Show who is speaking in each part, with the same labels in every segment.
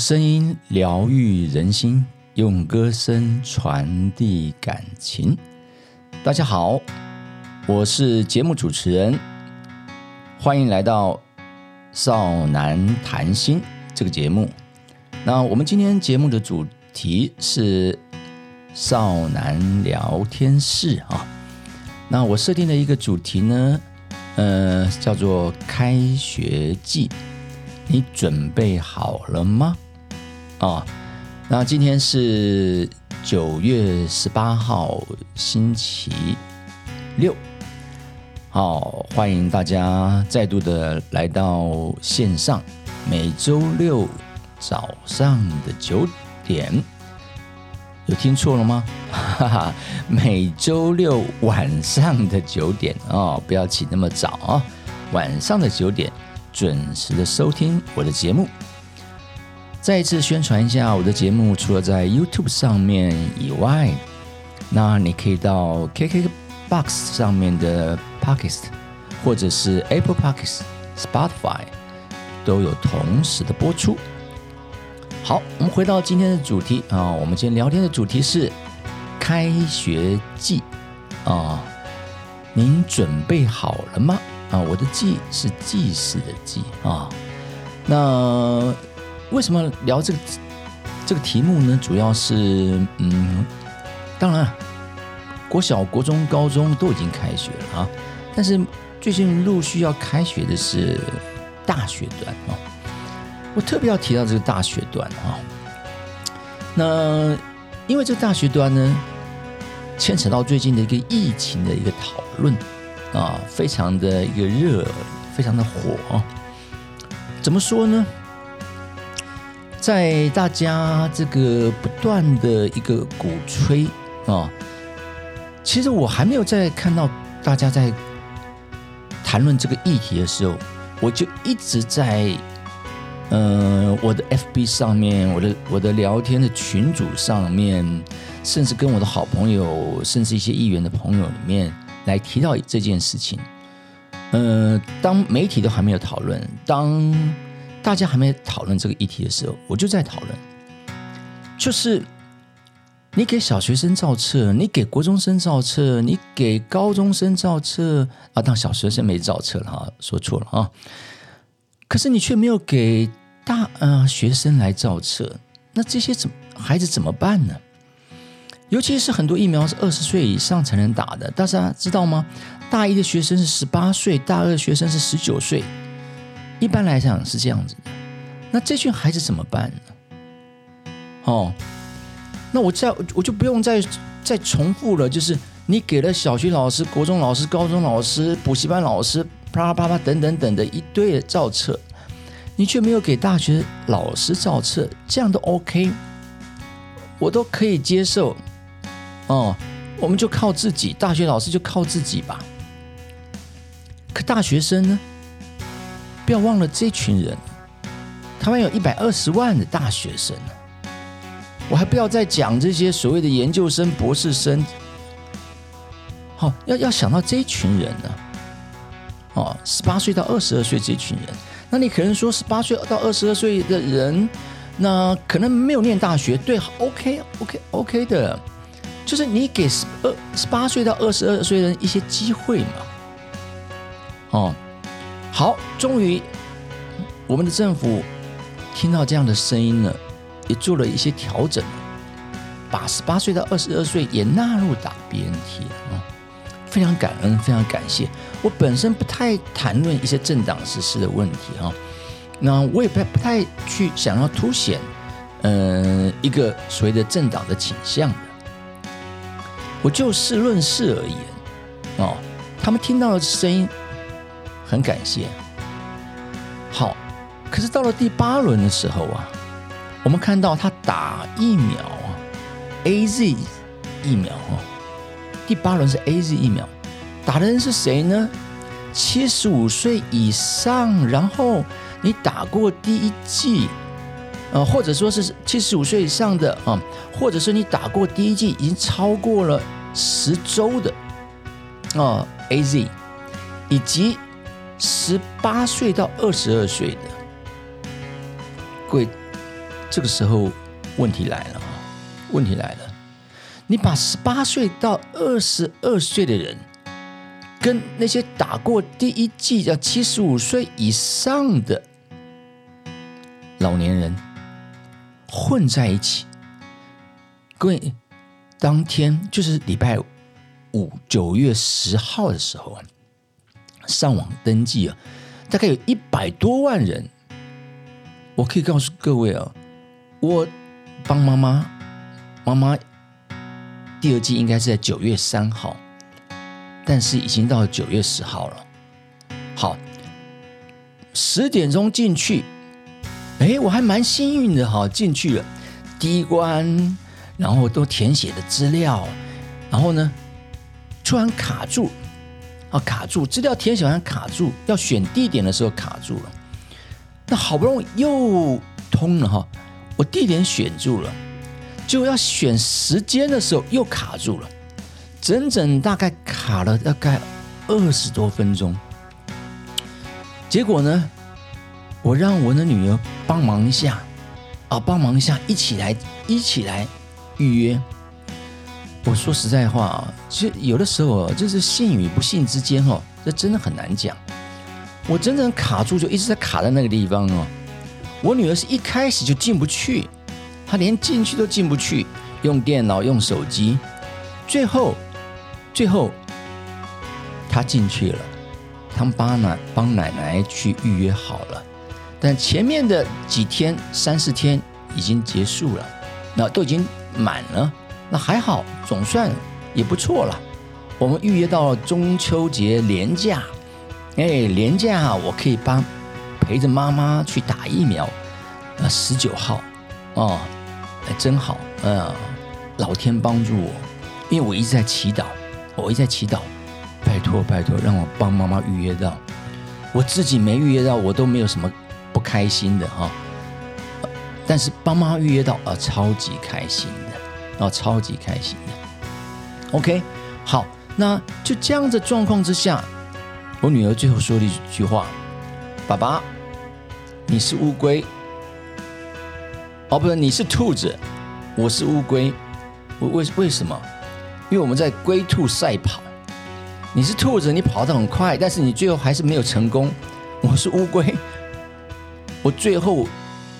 Speaker 1: 声音疗愈人心，用歌声传递感情。大家好，我是节目主持人，欢迎来到《少男谈心》这个节目。那我们今天节目的主题是少男聊天室啊。那我设定的一个主题呢，呃，叫做开学季。你准备好了吗？啊，那今天是九月十八号，星期六。好，欢迎大家再度的来到线上。每周六早上的九点，有听错了吗？哈哈，每周六晚上的九点哦，不要起那么早啊，晚上的九点。准时的收听我的节目，再一次宣传一下我的节目，除了在 YouTube 上面以外，那你可以到 KKBox 上面的 Podcast，或者是 Apple Podcast、Spotify 都有同时的播出。好，我们回到今天的主题啊，我们今天聊天的主题是开学季啊，您准备好了吗？啊，我的季是祭祀的祭啊。那为什么聊这个这个题目呢？主要是嗯，当然，国小、国中、高中都已经开学了啊。但是最近陆续要开学的是大学段啊。我特别要提到这个大学段啊。那因为这个大学段呢，牵扯到最近的一个疫情的一个讨论。啊，非常的一个热，非常的火。怎么说呢？在大家这个不断的一个鼓吹啊，其实我还没有在看到大家在谈论这个议题的时候，我就一直在呃我的 FB 上面，我的我的聊天的群组上面，甚至跟我的好朋友，甚至一些议员的朋友里面。来提到这件事情，呃，当媒体都还没有讨论，当大家还没讨论这个议题的时候，我就在讨论，就是你给小学生造册，你给国中生造册，你给高中生造册啊，当小学生没造册了哈，说错了啊，可是你却没有给大呃学生来造册，那这些怎孩子怎么办呢？尤其是很多疫苗是二十岁以上才能打的，大家知道吗？大一的学生是十八岁，大二的学生是十九岁，一般来讲是这样子的。那这群孩子怎么办呢？哦，那我再我就不用再再重复了，就是你给了小学老师、国中老师、高中老师、补习班老师，啪啪啪啪等等等的一堆的造册，你却没有给大学老师造册，这样都 OK，我都可以接受。哦，我们就靠自己，大学老师就靠自己吧。可大学生呢？不要忘了这群人，台湾有一百二十万的大学生。我还不要再讲这些所谓的研究生、博士生。好，要要想到这群人呢。哦，十八岁到二十二岁这群人，那你可能说十八岁到二十二岁的人，那可能没有念大学，对，OK，OK，OK 的。就是你给十二十八岁到二十二岁人一些机会嘛，哦，好，终于我们的政府听到这样的声音了，也做了一些调整，把十八岁到二十二岁也纳入打 BNT 啊，非常感恩，非常感谢。我本身不太谈论一些政党实施的问题哈，那我也不不太去想要凸显，嗯，一个所谓的政党的倾向的。我就事论事而言，哦，他们听到的声音很感谢。好，可是到了第八轮的时候啊，我们看到他打疫苗啊，A Z 疫苗啊，第八轮是 A Z 疫苗，打的人是谁呢？七十五岁以上，然后你打过第一剂，呃，或者说是七十五岁以上的啊。或者是你打过第一剂已经超过了十周的啊，A Z，以及十八岁到二十二岁的，各位这个时候问题来了啊，问题来了，你把十八岁到二十二岁的人，跟那些打过第一剂的七十五岁以上的老年人混在一起，各位，当天就是礼拜五九月十号的时候啊，上网登记啊，大概有一百多万人。我可以告诉各位啊，我帮妈妈，妈妈第二季应该是在九月三号，但是已经到九月十号了。好，十点钟进去，哎，我还蛮幸运的哈，进去了第一关，然后都填写的资料，然后呢，突然卡住，啊，卡住，资料填写完卡住，要选地点的时候卡住了。那好不容易又通了哈，我地点选住了，就要选时间的时候又卡住了，整整大概卡了大概二十多分钟。结果呢，我让我的女儿帮忙一下，啊，帮忙一下，一起来，一起来预约。我说实在话啊，其实有的时候就是信与不信之间哦，这真的很难讲。我真正卡住，就一直在卡在那个地方哦。我女儿是一开始就进不去，她连进去都进不去，用电脑、用手机，最后，最后，她进去了，他们帮奶帮奶奶去预约好了，但前面的几天三四天已经结束了，那都已经满了，那还好，总算也不错了。我们预约到了中秋节年假。哎，廉假我可以帮陪着妈妈去打疫苗，呃，十九号，哦，哎，真好，呃，老天帮助我，因为我一直在祈祷，我一直在祈祷，拜托拜托，让我帮妈妈预约到，我自己没预约到，我都没有什么不开心的哈，但是帮妈妈预约到，啊，超级开心，然后，超级开心的，OK，好，那就这样的状况之下。我女儿最后说了一句话：“爸爸，你是乌龟，哦，不是，你是兔子，我是乌龟。为为为什么？因为我们在龟兔赛跑。你是兔子，你跑得很快，但是你最后还是没有成功。我是乌龟，我最后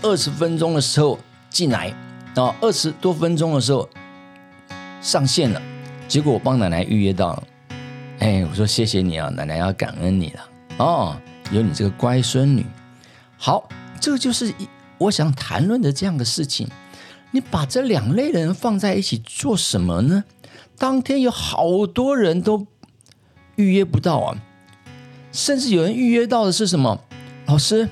Speaker 1: 二十分钟的时候进来，到，二十多分钟的时候上线了，结果我帮奶奶预约到了。”哎，我说谢谢你啊，奶奶要感恩你了哦，有你这个乖孙女。好，这就是一我想谈论的这样的事情。你把这两类人放在一起做什么呢？当天有好多人都预约不到啊，甚至有人预约到的是什么？老师，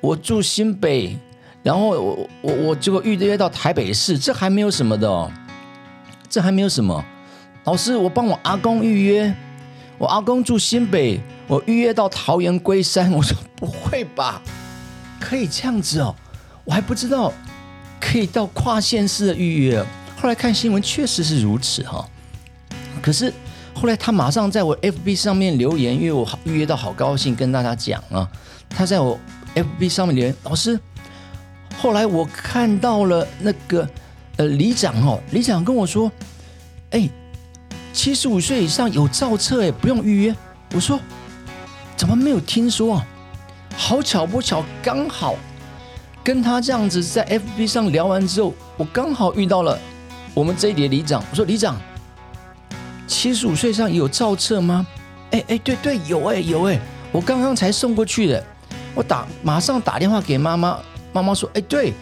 Speaker 1: 我住新北，然后我我我结果预约到台北市，这还没有什么的哦，这还没有什么。老师，我帮我阿公预约。我阿公住新北，我预约到桃园龟山。我说不会吧，可以这样子哦，我还不知道可以到跨县市的预约。后来看新闻确实是如此哈，可是后来他马上在我 FB 上面留言，因为我预约到好高兴，跟大家讲啊，他在我 FB 上面留言，老师，后来我看到了那个呃里长哦，里长跟我说，哎。七十五岁以上有造册哎，不用预约。我说怎么没有听说啊？好巧不巧，刚好跟他这样子在 FB 上聊完之后，我刚好遇到了我们这一叠里长。我说里长，七十五岁上有造册吗？哎哎，对对，有哎有哎，我刚刚才送过去的。我打马上打电话给妈妈，妈妈说哎对，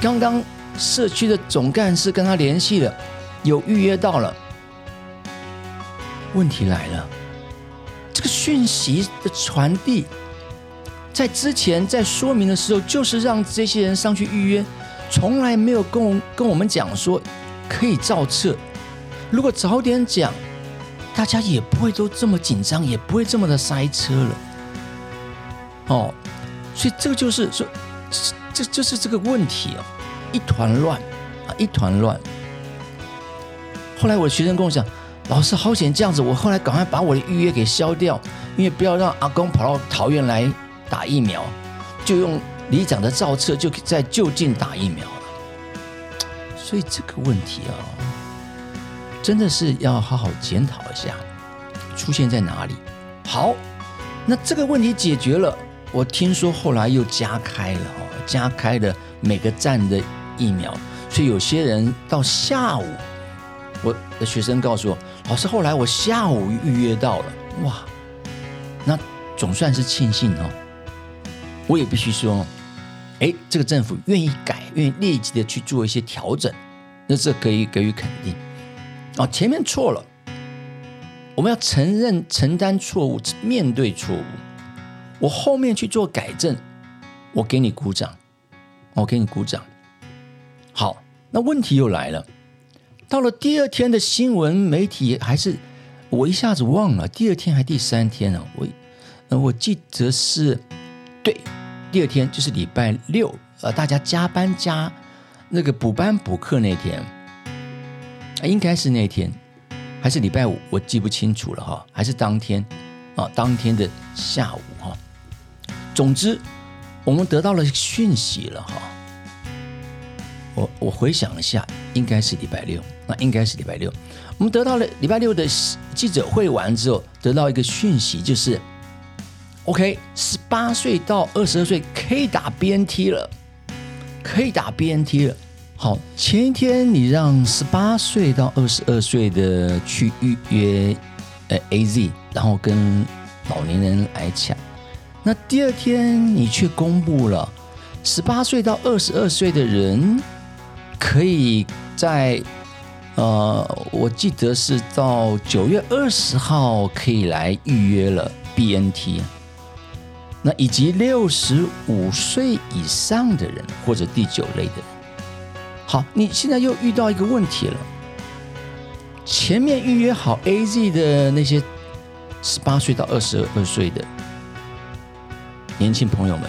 Speaker 1: 刚刚社区的总干事跟他联系了，有预约到了。问题来了，这个讯息的传递，在之前在说明的时候，就是让这些人上去预约，从来没有跟我跟我们讲说可以造册。如果早点讲，大家也不会都这么紧张，也不会这么的塞车了。哦，所以这个就是说，这这就是这个问题哦，一团乱啊，一团乱。后来我学生跟我讲。老师好险，这样子，我后来赶快把我的预约给消掉，因为不要让阿公跑到桃园来打疫苗，就用里长的造册就在就近打疫苗了。所以这个问题啊，真的是要好好检讨一下，出现在哪里？好，那这个问题解决了，我听说后来又加开了哦，加开了每个站的疫苗，所以有些人到下午，我的学生告诉我，老师后来我下午预约到了，哇，那总算是庆幸哦。我也必须说，哎，这个政府愿意改，愿意立即的去做一些调整，那这可以给予肯定。哦，前面错了，我们要承认、承担错误，面对错误。我后面去做改正，我给你鼓掌，我给你鼓掌。好，那问题又来了，到了第二天的新闻媒体还是我一下子忘了，第二天还第三天呢？我，呃，我记得是对。第二天就是礼拜六，呃，大家加班加那个补班补课那天，应该是那天，还是礼拜五，我记不清楚了哈，还是当天啊，当天的下午哈。总之，我们得到了讯息了哈。我我回想一下，应该是礼拜六，那应该是礼拜六，我们得到了礼拜六的记者会完之后，得到一个讯息，就是。OK，十八岁到二十二岁可以打 BNT 了，可以打 BNT 了。好，前一天你让十八岁到二十二岁的去预约呃 AZ，然后跟老年人来抢。那第二天你却公布了十八岁到二十二岁的人可以在呃，我记得是到九月二十号可以来预约了 BNT。那以及六十五岁以上的人或者第九类的人，好，你现在又遇到一个问题了。前面预约好 A Z 的那些十八岁到二十二岁的年轻朋友们，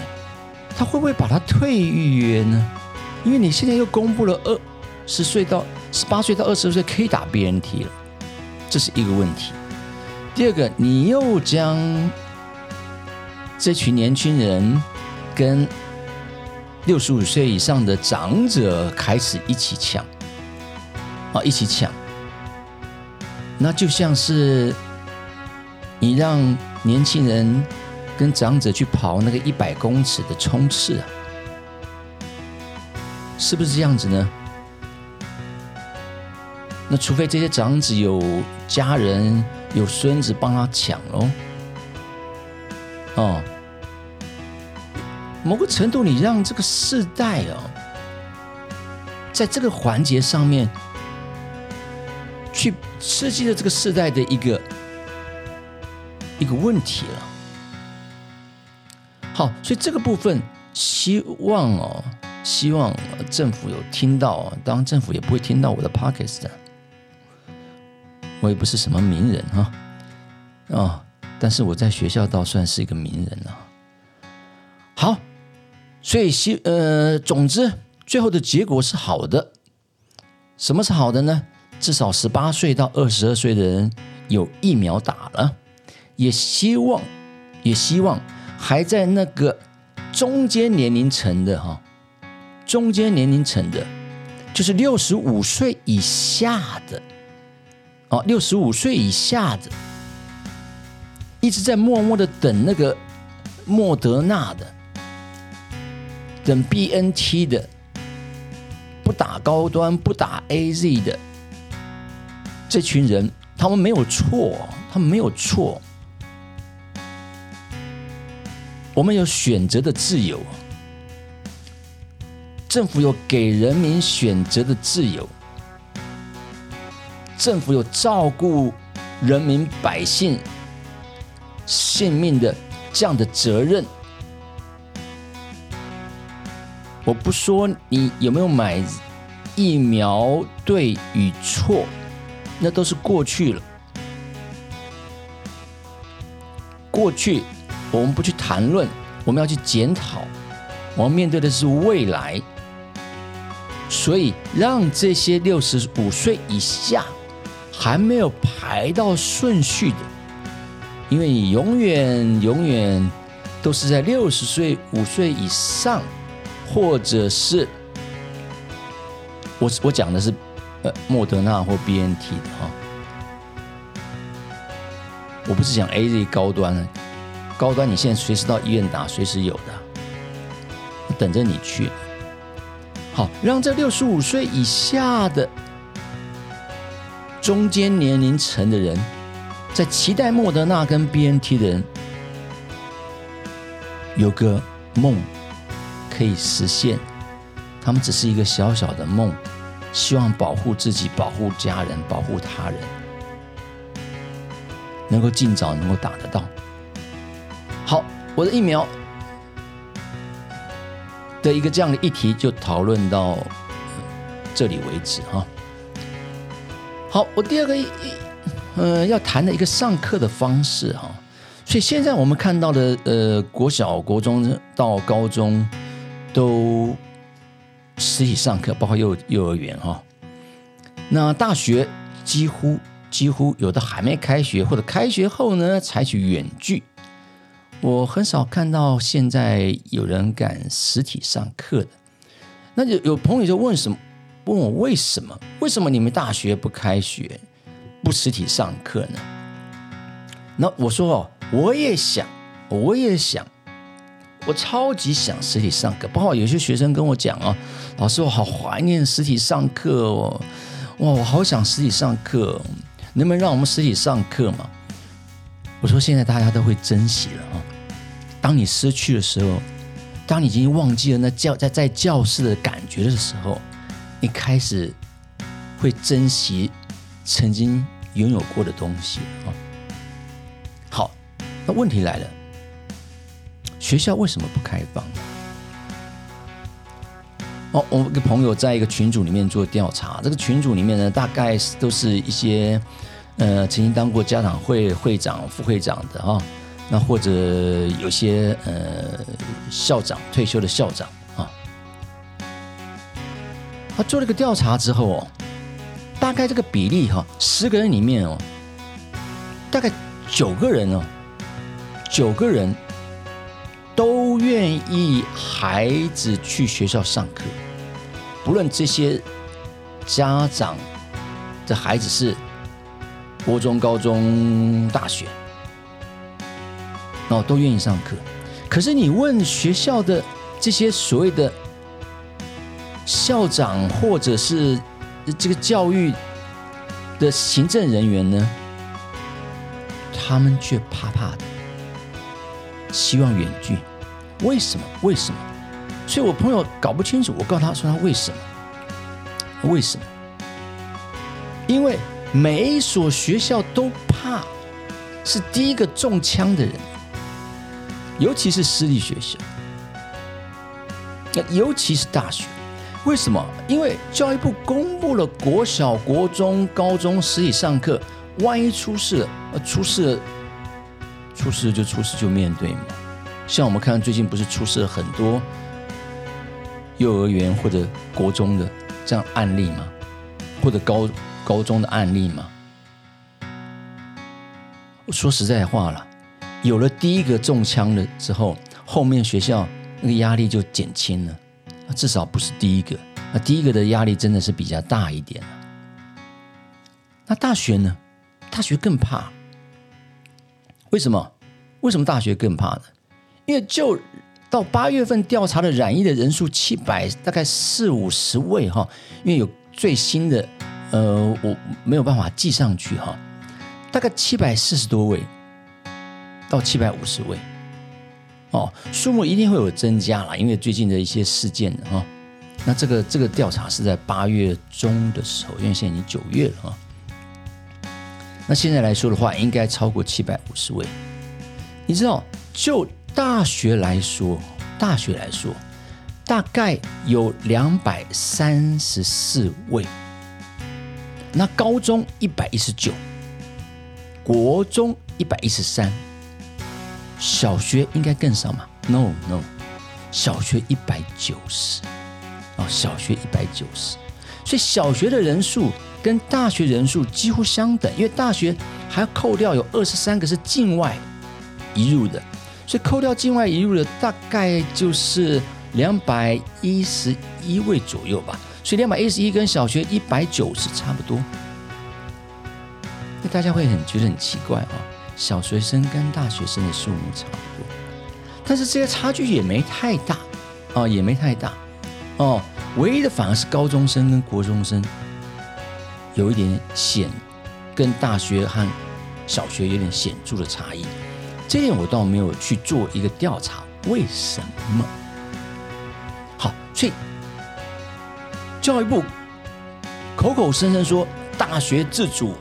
Speaker 1: 他会不会把他退预约呢？因为你现在又公布了二十岁到十八岁到二十岁可以打 B N T 了，这是一个问题。第二个，你又将这群年轻人跟六十五岁以上的长者开始一起抢，啊，一起抢，那就像是你让年轻人跟长者去跑那个一百公尺的冲刺啊，是不是这样子呢？那除非这些长子有家人、有孙子帮他抢喽。哦，某个程度，你让这个世代哦，在这个环节上面去刺激了这个世代的一个一个问题了。好，所以这个部分希望哦，希望政府有听到，当然政府也不会听到我的 pockets 的，我也不是什么名人哈，啊。但是我在学校倒算是一个名人了。好，所以希呃，总之最后的结果是好的。什么是好的呢？至少十八岁到二十二岁的人有疫苗打了，也希望也希望还在那个中间年龄层的哈，中间年龄层的，就是六十五岁以下的哦，六十五岁以下的。一直在默默的等那个莫德纳的，等 B N T 的，不打高端不打 A Z 的这群人，他们没有错，他们没有错。我们有选择的自由，政府有给人民选择的自由，政府有照顾人民百姓。性命的这样的责任，我不说你有没有买疫苗对与错，那都是过去了。过去我们不去谈论，我们要去检讨，我们面对的是未来。所以，让这些六十五岁以下还没有排到顺序的。因为你永远永远都是在六十岁五岁以上，或者是我我讲的是呃莫德纳或 B N T 的哈，我不是讲 A Z 高端的，高端你现在随时到医院打，随时有的，等着你去。好，让这六十五岁以下的中间年龄层的人，在期待莫德纳跟 B N T 的人，有个梦可以实现。他们只是一个小小的梦，希望保护自己、保护家人、保护他人，能够尽早能够打得到。好，我的疫苗。的一个这样的议题就讨论到这里为止哈。好，我第二个一呃要谈的一个上课的方式哈，所以现在我们看到的呃国小、国中到高中都实体上课，包括幼幼儿园哈。那大学几乎几乎有的还没开学，或者开学后呢采取远距。我很少看到现在有人敢实体上课的。那有有朋友就问什么？问我为什么？为什么你们大学不开学，不实体上课呢？那我说哦，我也想，我也想，我超级想实体上课。包括有些学生跟我讲哦，老师我好怀念实体上课哦，哇，我好想实体上课，能不能让我们实体上课嘛？我说现在大家都会珍惜了啊。当你失去的时候，当你已经忘记了那教在在教室的感觉的时候，你开始会珍惜曾经拥有过的东西啊。好，那问题来了，学校为什么不开放？哦，我一个朋友在一个群组里面做调查，这个群组里面呢，大概都是一些呃曾经当过家长会会长、副会长的哈。那或者有些呃校长退休的校长啊，他做了个调查之后哦，大概这个比例哈，十个人里面哦，大概九个人哦，九个人都愿意孩子去学校上课，不论这些家长的孩子是国中、高中、大学。哦，都愿意上课，可是你问学校的这些所谓的校长或者是这个教育的行政人员呢，他们却怕怕的，希望远距。为什么？为什么？所以我朋友搞不清楚，我告诉他说他为什么？为什么？因为每一所学校都怕是第一个中枪的人。尤其是私立学校，那尤其是大学，为什么？因为教育部公布了国小、国中、高中实体上课，万一出事了，出事了，出事就出事就面对嘛。像我们看最近不是出事了很多幼儿园或者国中的这样案例吗？或者高高中的案例吗？我说实在话了。有了第一个中枪了之后，后面学校那个压力就减轻了，至少不是第一个。那第一个的压力真的是比较大一点那大学呢？大学更怕。为什么？为什么大学更怕呢？因为就到八月份调查的染疫的人数七百，大概四五十位哈。因为有最新的，呃，我没有办法记上去哈，大概七百四十多位。到七百五十位，哦，数目一定会有增加了，因为最近的一些事件哈。那这个这个调查是在八月中的时候，因为现在已经九月了啊。那现在来说的话，应该超过七百五十位。你知道，就大学来说，大学来说，大概有两百三十四位。那高中一百一十九，国中一百一十三。小学应该更少嘛？No No，小学一百九十，哦，小学一百九十，所以小学的人数跟大学人数几乎相等，因为大学还要扣掉有二十三个是境外移入的，所以扣掉境外移入的大概就是两百一十一位左右吧。所以两百一十一跟小学一百九十差不多。那大家会很觉得很奇怪啊，小学生跟大学生的数目差不多，但是这些差距也没太大啊，也没太大哦。唯一的反而是高中生跟国中生有一点显，跟大学和小学有点显著的差异。这点我倒没有去做一个调查，为什么？好，所以教育部口口声声说大学自主。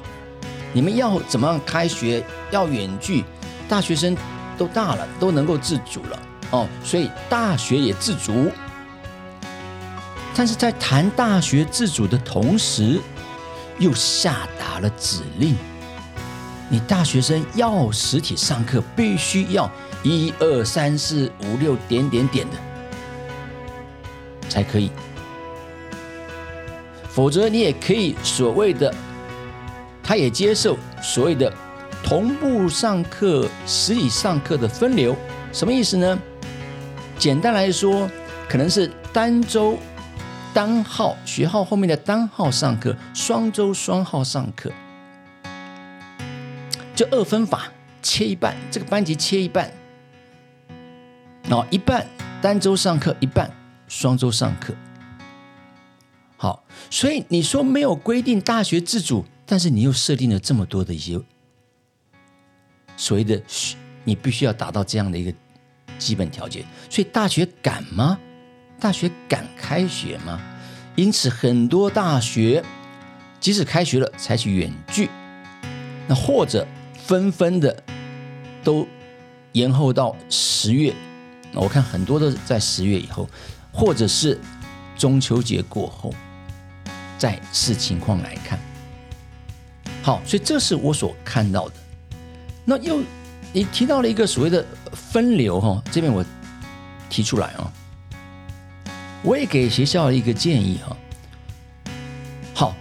Speaker 1: 你们要怎么样开学？要远距，大学生都大了，都能够自主了哦，所以大学也自主。但是在谈大学自主的同时，又下达了指令：你大学生要实体上课，必须要一二三四五六点点点的才可以，否则你也可以所谓的。他也接受所谓的同步上课、实体上课的分流，什么意思呢？简单来说，可能是单周单号学号后面的单号上课，双周双号上课，就二分法切一半，这个班级切一半，哦，一半单周上课，一半双周上课。好，所以你说没有规定大学自主。但是你又设定了这么多的一些所谓的，你必须要达到这样的一个基本条件，所以大学敢吗？大学敢开学吗？因此很多大学即使开学了，采取远距，那或者纷纷的都延后到十月，我看很多都是在十月以后，或者是中秋节过后，再视情况来看。好，所以这是我所看到的。那又你提到了一个所谓的分流哈，这边我提出来啊，我也给学校一个建议哈。好，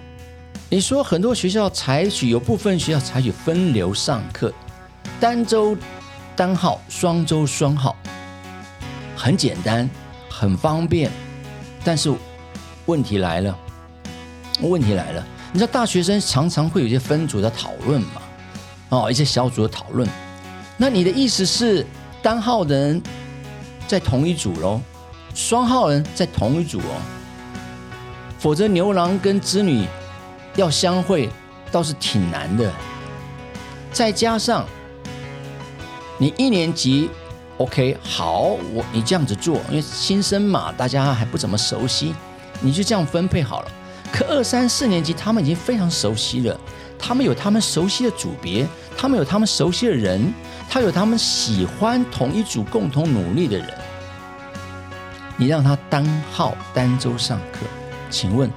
Speaker 1: 你说很多学校采取有部分学校采取分流上课，单周单号，双周双号，很简单，很方便，但是问题来了，问题来了。你知道大学生常常会有一些分组的讨论嘛？哦，一些小组的讨论。那你的意思是单号人在同一组喽，双号人在同一组哦。否则牛郎跟织女要相会倒是挺难的。再加上你一年级，OK，好，我你这样子做，因为新生嘛，大家还不怎么熟悉，你就这样分配好了。可二三四年级，他们已经非常熟悉了，他们有他们熟悉的组别，他们有他们熟悉的人，他有他们喜欢同一组共同努力的人。你让他单号单周上课，请问，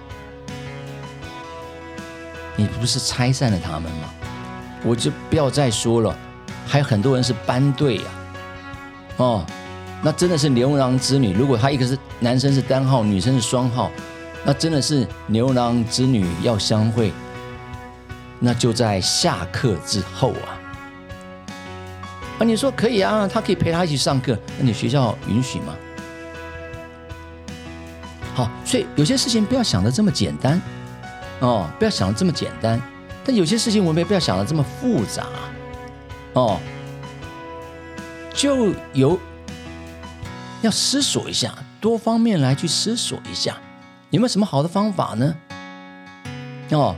Speaker 1: 你不是拆散了他们吗？我就不要再说了，还有很多人是班队呀，哦，那真的是牛郎织女。如果他一个是男生是单号，女生是双号。那真的是牛郎织女要相会，那就在下课之后啊！啊，你说可以啊，他可以陪他一起上课，那你学校允许吗？好，所以有些事情不要想的这么简单哦，不要想的这么简单。但有些事情我们也不要想的这么复杂哦，就有要思索一下，多方面来去思索一下。有没有什么好的方法呢？哦，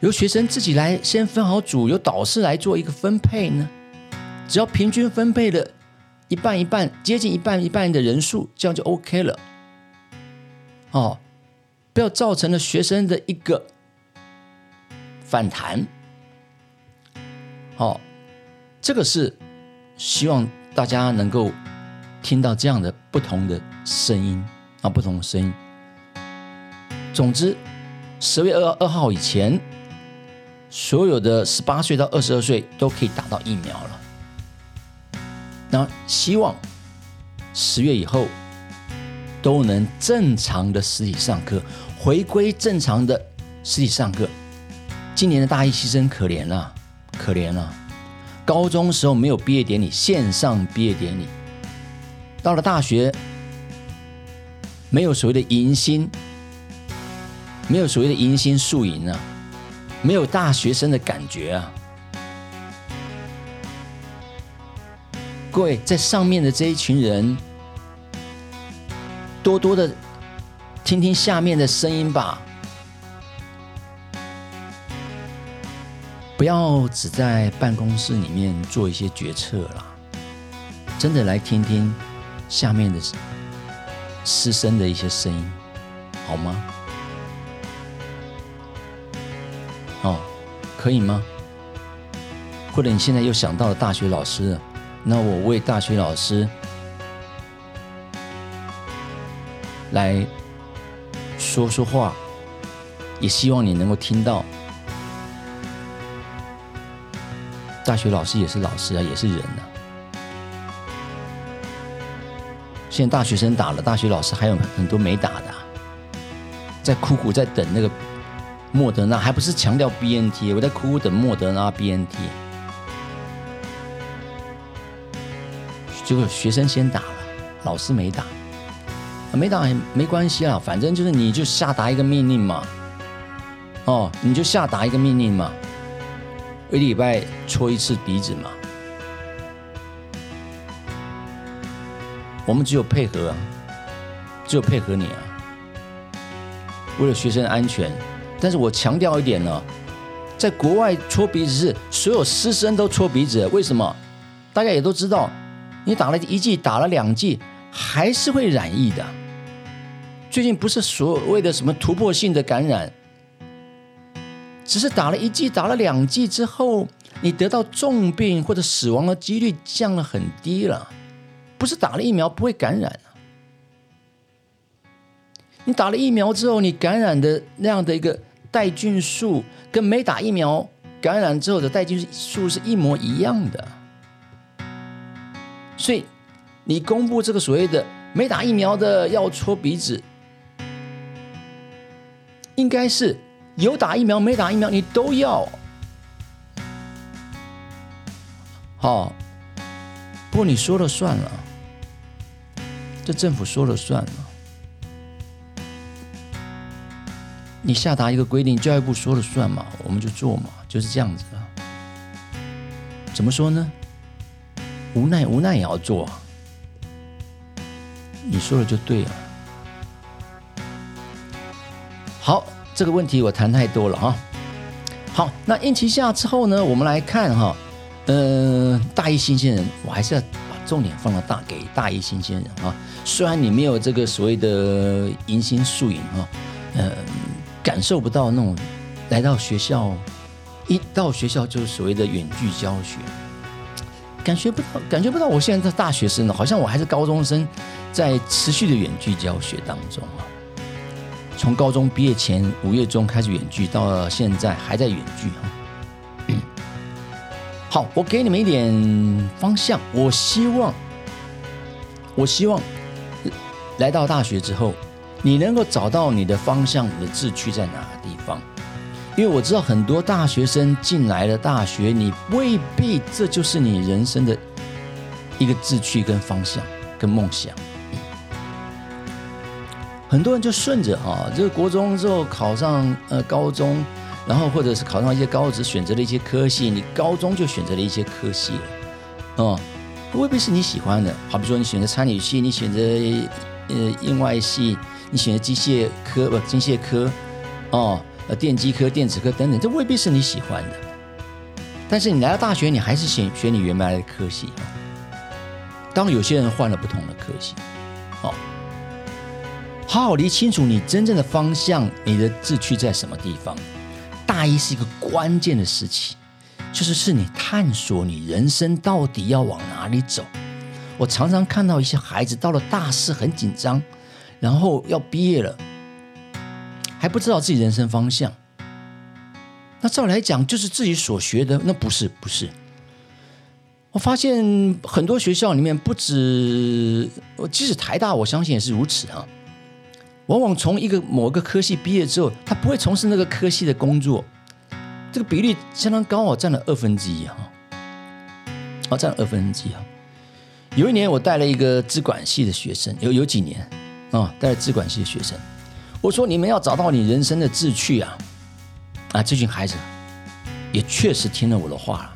Speaker 1: 由学生自己来先分好组，由导师来做一个分配呢？只要平均分配了一半一半，接近一半一半的人数，这样就 OK 了。哦，不要造成了学生的一个反弹。哦，这个是希望大家能够听到这样的不同的声音啊，不同的声音。总之，十月二二号以前，所有的十八岁到二十二岁都可以打到疫苗了。那希望十月以后都能正常的实体上课，回归正常的实体上课。今年的大一新生可怜了，可怜了。高中时候没有毕业典礼，线上毕业典礼。到了大学，没有所谓的迎新。没有所谓的迎新宿营啊，没有大学生的感觉啊。各位在上面的这一群人，多多的听听下面的声音吧，不要只在办公室里面做一些决策了，真的来听听下面的师生的一些声音，好吗？可以吗？或者你现在又想到了大学老师，那我为大学老师来说说话，也希望你能够听到。大学老师也是老师啊，也是人呐。现在大学生打了，大学老师还有很多没打的，在苦苦在等那个。莫德纳还不是强调 BNT，我在苦苦等莫德纳 BNT，结果学生先打了，老师没打，没打也没关系啊，反正就是你就下达一个命令嘛，哦，你就下达一个命令嘛，一礼拜戳一次鼻子嘛，我们只有配合，啊，只有配合你啊，为了学生的安全。但是我强调一点呢，在国外搓鼻子是所有师生都搓鼻子，为什么？大家也都知道，你打了一剂，打了两剂，还是会染疫的。最近不是所谓的什么突破性的感染，只是打了一剂、打了两剂之后，你得到重病或者死亡的几率降了很低了，不是打了疫苗不会感染。你打了疫苗之后，你感染的那样的一个带菌数，跟没打疫苗感染之后的带菌数是一模一样的。所以，你公布这个所谓的没打疫苗的要戳鼻子，应该是有打疫苗没打疫苗你都要。好，不过你说了算了，这政府说了算了。你下达一个规定，教育部说了算嘛，我们就做嘛，就是这样子啊。怎么说呢？无奈无奈也要做。你说了就对了。好，这个问题我谈太多了哈。好，那应期下之后呢，我们来看哈，呃，大一新鲜人，我还是要把重点放到大给大一新鲜人啊。虽然你没有这个所谓的迎新宿营哈，嗯。感受不到那种来到学校，一到学校就是所谓的远距教学，感觉不到，感觉不到。我现在在大学生呢，好像我还是高中生，在持续的远距教学当中啊。从高中毕业前五月中开始远距，到现在还在远距啊。好，我给你们一点方向。我希望，我希望来到大学之后。你能够找到你的方向，你的志趣在哪个地方？因为我知道很多大学生进来了大学，你未必这就是你人生的一个志趣跟方向跟梦想。很多人就顺着哈，就是国中之后考上呃高中，然后或者是考上一些高职，选择了一些科系，你高中就选择了一些科系了，哦，未必是你喜欢的。好比说你选择餐饮系，你选择呃应外系。你选择机械科不？机械科，哦，呃，电机科、电子科等等，这未必是你喜欢的。但是你来到大学，你还是选选你原来的科系。当有些人换了不同的科系，哦，好好理清楚你真正的方向，你的志趣在什么地方。大一是一个关键的时期，就是是你探索你人生到底要往哪里走。我常常看到一些孩子到了大四很紧张。然后要毕业了，还不知道自己人生方向。那照来讲，就是自己所学的，那不是不是。我发现很多学校里面，不止，我即使台大，我相信也是如此啊。往往从一个某个科系毕业之后，他不会从事那个科系的工作，这个比例相当高哦，占了二分之一哈。哦，占了二分之一哈。有一年，我带了一个资管系的学生，有有几年。啊，带了资管系的学生，我说你们要找到你人生的志趣啊！啊，这群孩子也确实听了我的话了。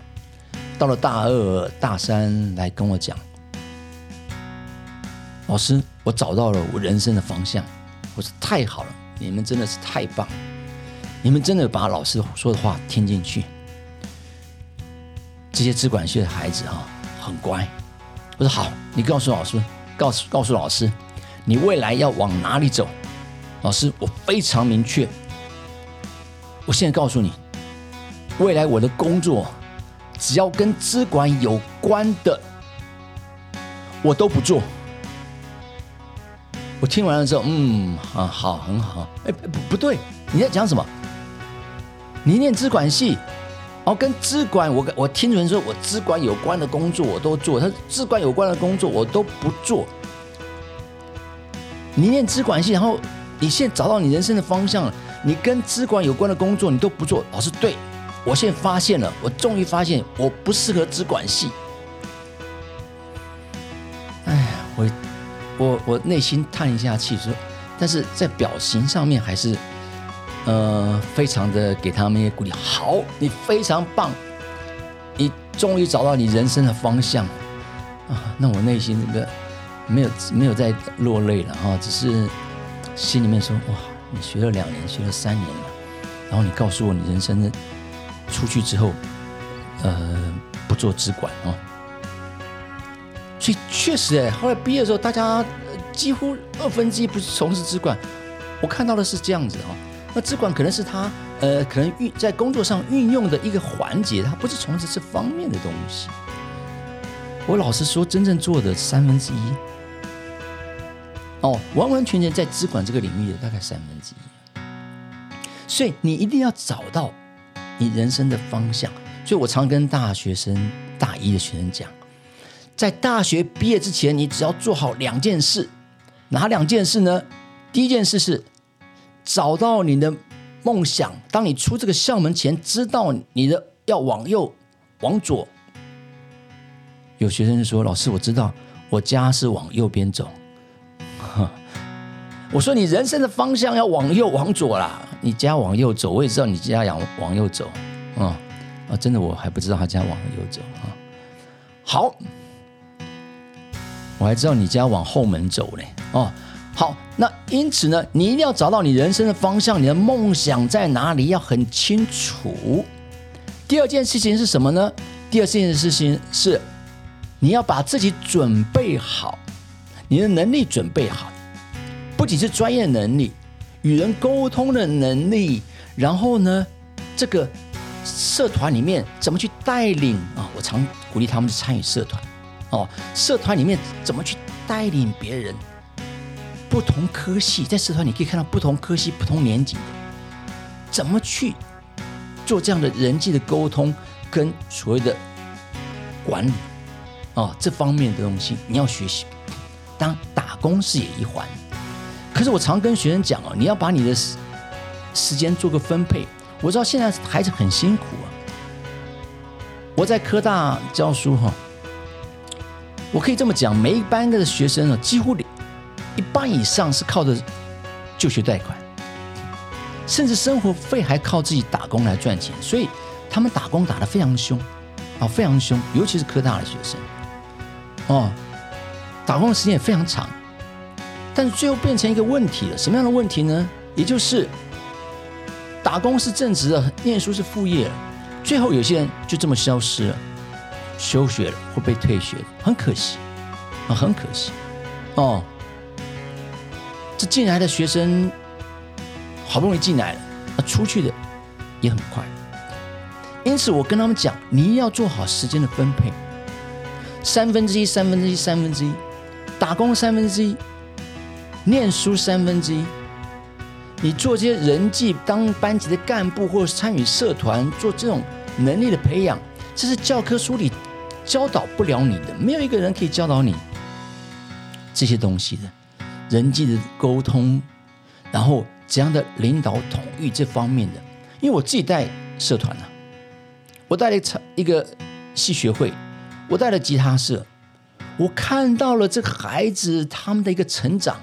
Speaker 1: 到了大二、大三来跟我讲，老师，我找到了我人生的方向。我说太好了，你们真的是太棒，你们真的把老师说的话听进去。这些资管系的孩子啊，很乖。我说好，你告诉老师，告诉告诉老师，你未来要往哪里走？老师，我非常明确。我现在告诉你，未来我的工作只要跟资管有关的，我都不做。我听完了之后，嗯，啊，好，很好。哎，不不对，你在讲什么？你念资管系？哦，跟资管，我我听人说，我资管有关的工作我都做，他资管有关的工作我都不做。你念资管系，然后你现在找到你人生的方向了，你跟资管有关的工作你都不做。老师，对我现在发现了，我终于发现我不适合资管系。哎呀，我我我内心叹一下气说，但是在表情上面还是。呃，非常的给他们一些鼓励。好，你非常棒，你终于找到你人生的方向啊！那我内心那个没有没有再落泪了啊，只是心里面说：哇，你学了两年，学了三年了，然后你告诉我你人生的出去之后，呃，不做资管啊。所以确实哎，后来毕业的时候，大家几乎二分之一不是从事资管，我看到的是这样子啊。那资管可能是他呃，可能运在工作上运用的一个环节，他不是从事这方面的东西。我老实说，真正做的三分之一，哦，完完全全在资管这个领域的大概三分之一。所以你一定要找到你人生的方向。所以我常跟大学生、大一的学生讲，在大学毕业之前，你只要做好两件事，哪两件事呢？第一件事是。找到你的梦想。当你出这个校门前，知道你的要往右、往左。有学生说：“老师，我知道我家是往右边走。” 我说：“你人生的方向要往右、往左啦。你家往右走，我也知道你家往往右走。啊啊，真的，我还不知道他家往右走啊。好，我还知道你家往后门走嘞。哦。”好，那因此呢，你一定要找到你人生的方向，你的梦想在哪里，要很清楚。第二件事情是什么呢？第二件事情是，你要把自己准备好，你的能力准备好，不仅是专业能力，与人沟通的能力，然后呢，这个社团里面怎么去带领啊？我常鼓励他们去参与社团，哦，社团里面怎么去带领别人。不同科系在社团，你可以看到不同科系、不同年级的怎么去做这样的人际的沟通跟所谓的管理啊，这方面的东西你要学习。当打工是也一环，可是我常跟学生讲哦，你要把你的时间做个分配。我知道现在孩子很辛苦啊，我在科大教书哈，我可以这么讲，每一班的学生啊，几乎一半以上是靠着就学贷款，甚至生活费还靠自己打工来赚钱，所以他们打工打得非常凶，啊，非常凶，尤其是科大的学生，哦，打工的时间也非常长，但是最后变成一个问题了，什么样的问题呢？也就是打工是正职的，念书是副业，最后有些人就这么消失了，休学了或被退学了，很可惜，啊，很可惜，哦。这进来的学生好不容易进来了，啊出去的也很快。因此，我跟他们讲，你要做好时间的分配，三分之一、三分之一、三分之一，打工三分之一，念书三分之一。你做这些人际，当班级的干部，或者是参与社团，做这种能力的培养，这是教科书里教导不了你的，没有一个人可以教导你这些东西的。人际的沟通，然后怎样的领导统御这方面的，因为我自己带社团呢，我带了一一个戏学会，我带了吉他社，我看到了这个孩子他们的一个成长，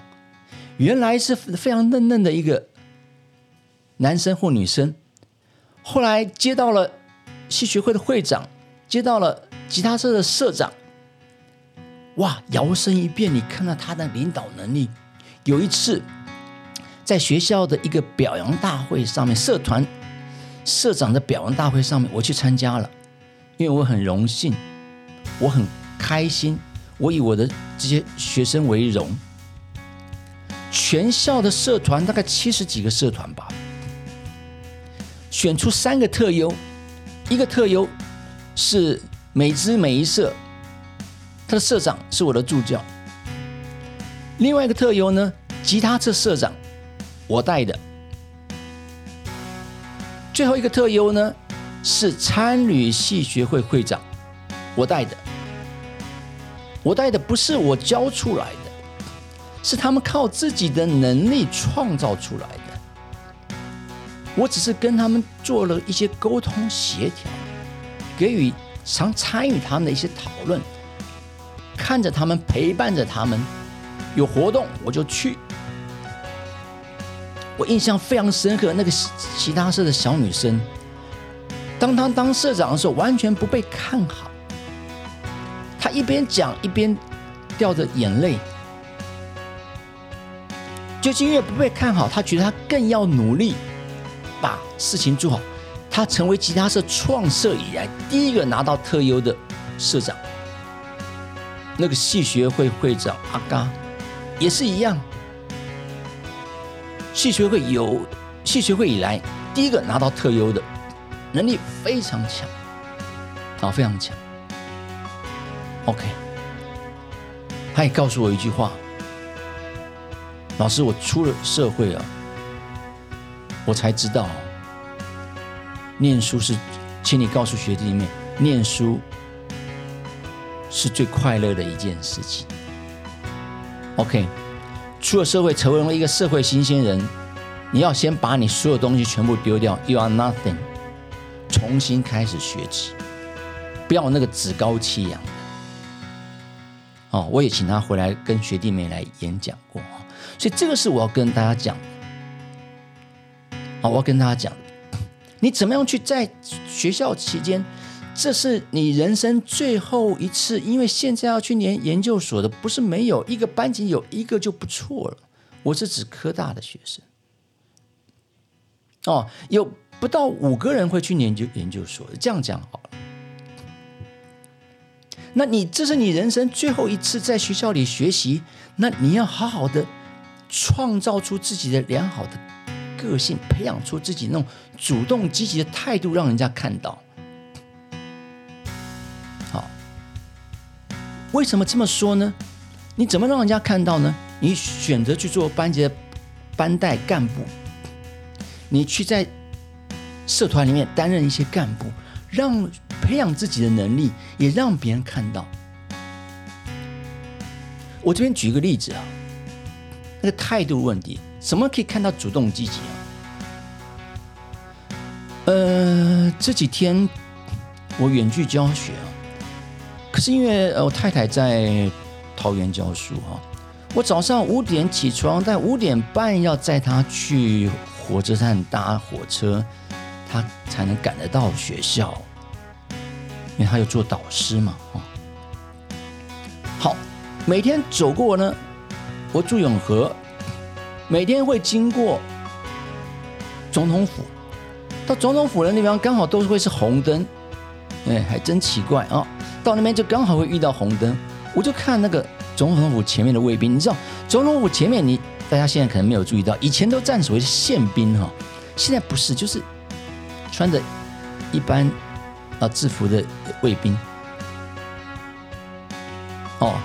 Speaker 1: 原来是非常嫩嫩的一个男生或女生，后来接到了戏学会的会长，接到了吉他社的社长，哇，摇身一变，你看到他的领导能力。有一次，在学校的一个表扬大会上面，社团社长的表扬大会上面，我去参加了，因为我很荣幸，我很开心，我以我的这些学生为荣。全校的社团大概七十几个社团吧，选出三个特优，一个特优是美姿美一社，他的社长是我的助教。另外一个特优呢，吉他社社长我带的。最后一个特优呢，是参旅系学会会长我带的。我带的不是我教出来的，是他们靠自己的能力创造出来的。我只是跟他们做了一些沟通协调，给予常参与他们的一些讨论，看着他们，陪伴着他们。有活动我就去。我印象非常深刻，那个其他社的小女生，当她当社长的时候，完全不被看好。他一边讲一边掉着眼泪，就是因为不被看好，他觉得他更要努力把事情做好。他成为吉他社创社以来第一个拿到特优的社长，那个系学会会长阿嘎。也是一样，戏学会有戏学会以来第一个拿到特优的，能力非常强，啊，非常强。OK，他也告诉我一句话：老师，我出了社会啊，我才知道，念书是，请你告诉学弟妹，念书是最快乐的一件事情。OK，出了社会成为了一个社会新鲜人，你要先把你所有东西全部丢掉，You are nothing，重新开始学习，不要那个趾高气扬。哦，我也请他回来跟学弟妹来演讲过所以这个是我要跟大家讲的。哦，我要跟大家讲，你怎么样去在学校期间。这是你人生最后一次，因为现在要去念研究所的不是没有一个班级有一个就不错了。我是指科大的学生，哦，有不到五个人会去研究研究所，这样讲好了。那你这是你人生最后一次在学校里学习，那你要好好的创造出自己的良好的个性，培养出自己那种主动积极的态度，让人家看到。好为什么这么说呢？你怎么让人家看到呢？你选择去做班级的班带干部，你去在社团里面担任一些干部，让培养自己的能力，也让别人看到。我这边举一个例子啊，那个态度问题，什么可以看到主动积极啊？呃，这几天我远距教学啊。可是因为呃，我太太在桃园教书哈，我早上五点起床，但五点半要载她去火车站搭火车，她才能赶得到学校，因为他有做导师嘛啊。好，每天走过呢，我住永和，每天会经过总统府，到总统府的地方刚好都会是红灯，哎，还真奇怪啊。到那边就刚好会遇到红灯，我就看那个总统府前面的卫兵。你知道总统府前面，你大家现在可能没有注意到，以前都站所谓宪兵哈，现在不是，就是穿着一般啊制服的卫兵。哦，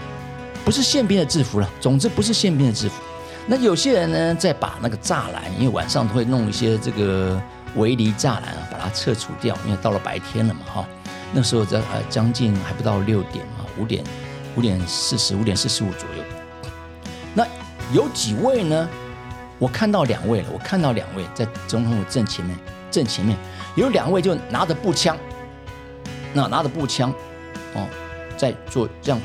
Speaker 1: 不是宪兵的制服了，总之不是宪兵的制服。那有些人呢，在把那个栅栏，因为晚上都会弄一些这个围篱栅栏啊，把它撤除掉，因为到了白天了嘛，哈。那时候在呃将近还不到六点啊，五点五点四十五点四十五左右。那有几位呢？我看到两位了，我看到两位在总统府正前面，正前面有两位就拿着步枪，那拿着步枪，哦，在做这样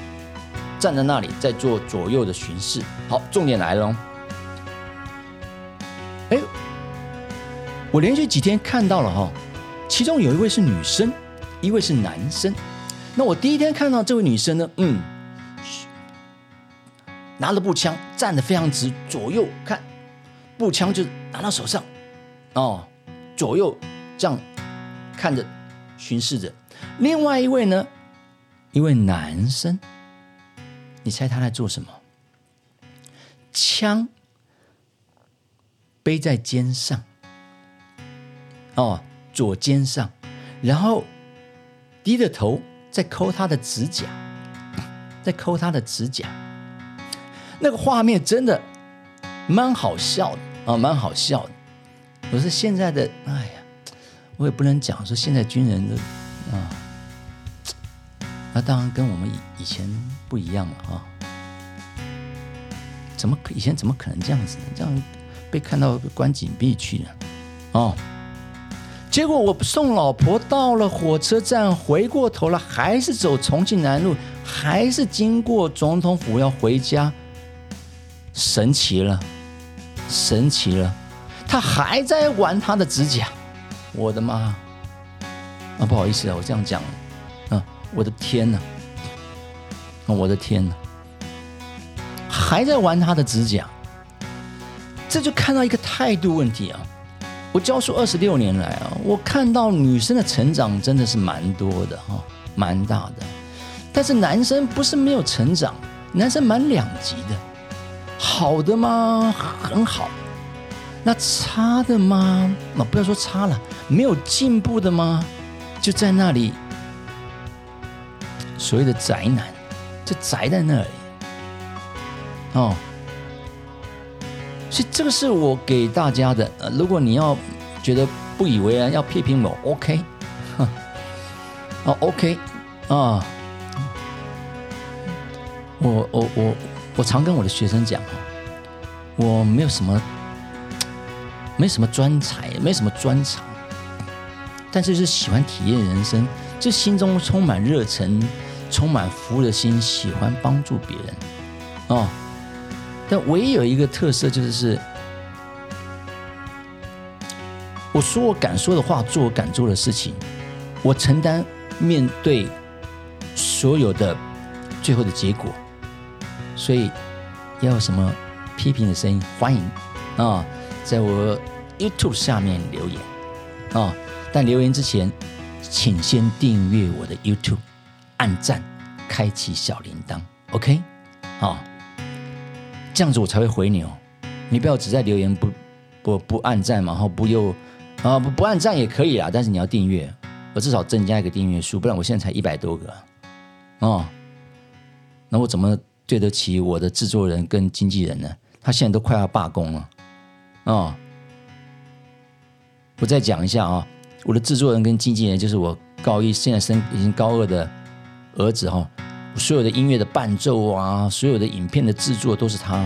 Speaker 1: 站在那里，在做左右的巡视。好，重点来了哦。哎，我连续几天看到了哈、哦，其中有一位是女生，一位是男生。那我第一天看到这位女生呢，嗯，拿着步枪站得非常直，左右看，步枪就拿到手上，哦，左右这样看着巡视着。另外一位呢，一位男生，你猜他在做什么？枪背在肩上。哦，左肩上，然后低着头在抠他的指甲，在抠他的指甲，那个画面真的蛮好笑的。啊，蛮好笑的。我说现在的，哎呀，我也不能讲说现在军人的啊，那当然跟我们以以前不一样了啊。怎么可以前怎么可能这样子呢？这样被看到关禁闭去了，哦。结果我送老婆到了火车站，回过头了，还是走重庆南路，还是经过总统府要回家。神奇了，神奇了，他还在玩他的指甲。我的妈！啊，不好意思啊，我这样讲，啊，我的天哪！啊，我的天哪！还在玩他的指甲，这就看到一个态度问题啊。我教书二十六年来啊，我看到女生的成长真的是蛮多的哈，蛮大的。但是男生不是没有成长，男生蛮两极的，好的吗？很好。那差的吗？那不要说差了，没有进步的吗？就在那里，所谓的宅男，就宅在那里。哦。所以这个是我给大家的。呃，如果你要觉得不以为然，要批评我，OK，哦，OK，啊，我我我我常跟我的学生讲哈，我没有什么，没什么专才，没什么专长，但是是喜欢体验人生，就心中充满热忱，充满服务的心，喜欢帮助别人，哦。但唯一有一个特色，就是，我说我敢说的话，做我敢做的事情，我承担面对所有的最后的结果。所以，要有什么批评的声音，欢迎啊，在我 YouTube 下面留言啊。但留言之前，请先订阅我的 YouTube，按赞，开启小铃铛，OK，好。这样子我才会回你哦，你不要只在留言不不不按赞嘛，然后不又啊不不按赞也可以啊，但是你要订阅，我至少增加一个订阅数，不然我现在才一百多个哦，那我怎么对得起我的制作人跟经纪人呢？他现在都快要罢工了啊！我再讲一下啊，我的制作人跟经纪人就是我高一现在升已经高二的儿子哈。所有的音乐的伴奏啊，所有的影片的制作都是他。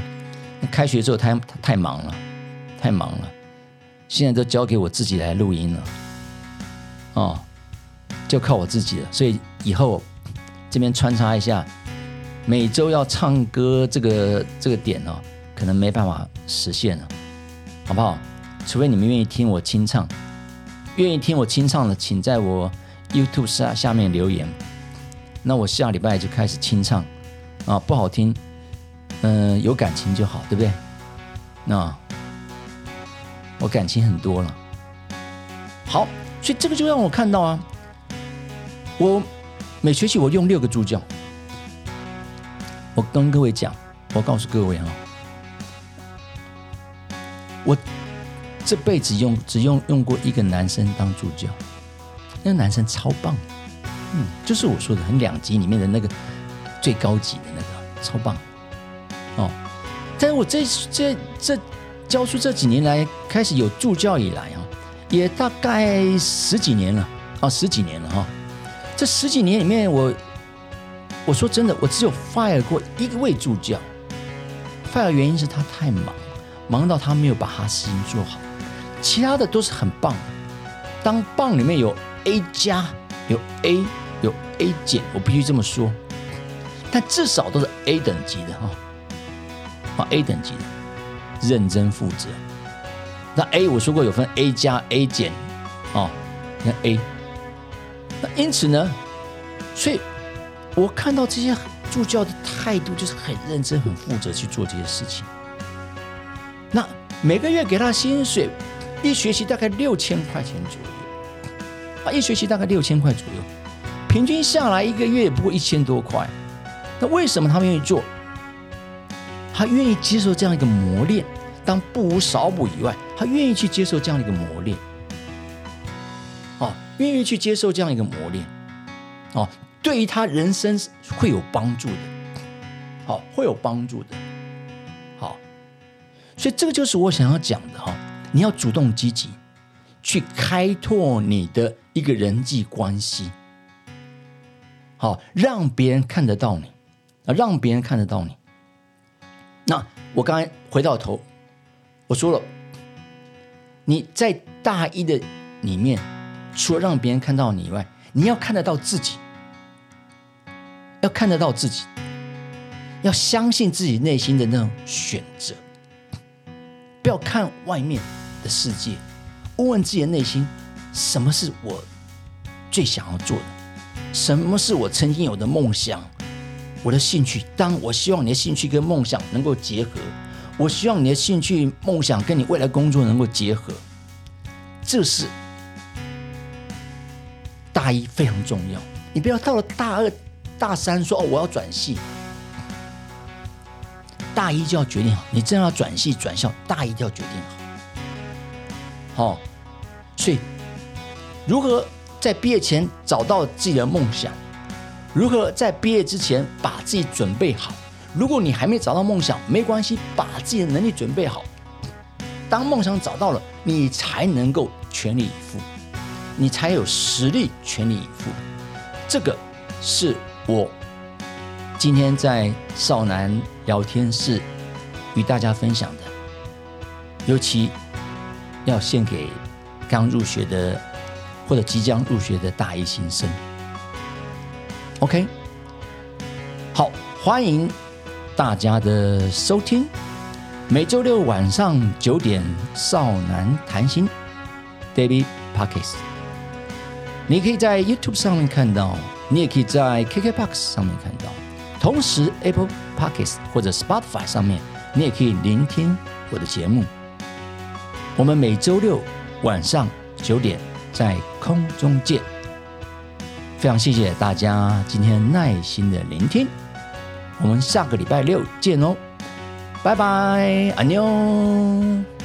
Speaker 1: 开学之后，他太忙了，太忙了，现在都交给我自己来录音了。哦，就靠我自己了。所以以后这边穿插一下，每周要唱歌这个这个点哦，可能没办法实现了，好不好？除非你们愿意听我清唱，愿意听我清唱的，请在我 YouTube 下下面留言。那我下礼拜就开始清唱，啊，不好听，嗯，有感情就好，对不对？那我感情很多了，好，所以这个就让我看到啊，我每学期我用六个助教，我跟各位讲，我告诉各位啊，我这辈子用只用用过一个男生当助教，那个男生超棒。嗯，就是我说的很两极里面的那个最高级的那个，超棒哦！但是我这这这教书这几年来开始有助教以来啊，也大概十几年了啊，十几年了哈。这十几年里面，我我说真的，我只有 fire 过一位助教，fire 原因是他太忙，忙到他没有把他事情做好，其他的都是很棒。当棒里面有 A 加，有 A。有 A 减，我必须这么说，但至少都是 A 等级的哈，啊 A 等级的，认真负责，那 A 我说过有分 A 加 A 减，哦，那 A。那因此呢，所以我看到这些助教的态度就是很认真、很负责去做这些事情。那每个月给他薪水，一学期大概六千块钱左右，啊，一学期大概六千块左右，平均下来一个月也不过一千多块。那为什么他们愿意做？他愿意接受这样一个磨练，当不无少补以外，他愿意去接受这样一个磨练，哦，愿意去接受这样一个磨练，哦，对于他人生会有帮助的，好，会有帮助的，好，所以这个就是我想要讲的哈，你要主动积极去开拓你的一个人际关系，好，让别人看得到你，啊，让别人看得到你。那我刚才回到头，我说了，你在大一的里面，除了让别人看到你以外，你要看得到自己，要看得到自己，要相信自己内心的那种选择，不要看外面的世界，问问自己的内心，什么是我最想要做的，什么是我曾经有的梦想。我的兴趣，当我希望你的兴趣跟梦想能够结合，我希望你的兴趣、梦想跟你未来工作能够结合，这是大一非常重要。你不要到了大二、大三说哦，我要转系，大一就要决定好。你真要转系转校，大一就要决定好。好，所以如何在毕业前找到自己的梦想？如何在毕业之前把自己准备好？如果你还没找到梦想，没关系，把自己的能力准备好。当梦想找到了，你才能够全力以赴，你才有实力全力以赴。这个是我今天在少男聊天室与大家分享的，尤其要献给刚入学的或者即将入学的大一新生。OK，好，欢迎大家的收听。每周六晚上九点，少男谈心 （David Parkes）。你可以在 YouTube 上面看到，你也可以在 KKBox 上面看到。同时，Apple Pockets 或者 Spotify 上面，你也可以聆听我的节目。我们每周六晚上九点在空中见。非常谢谢大家今天耐心的聆听，我们下个礼拜六见哦，拜拜，阿妞。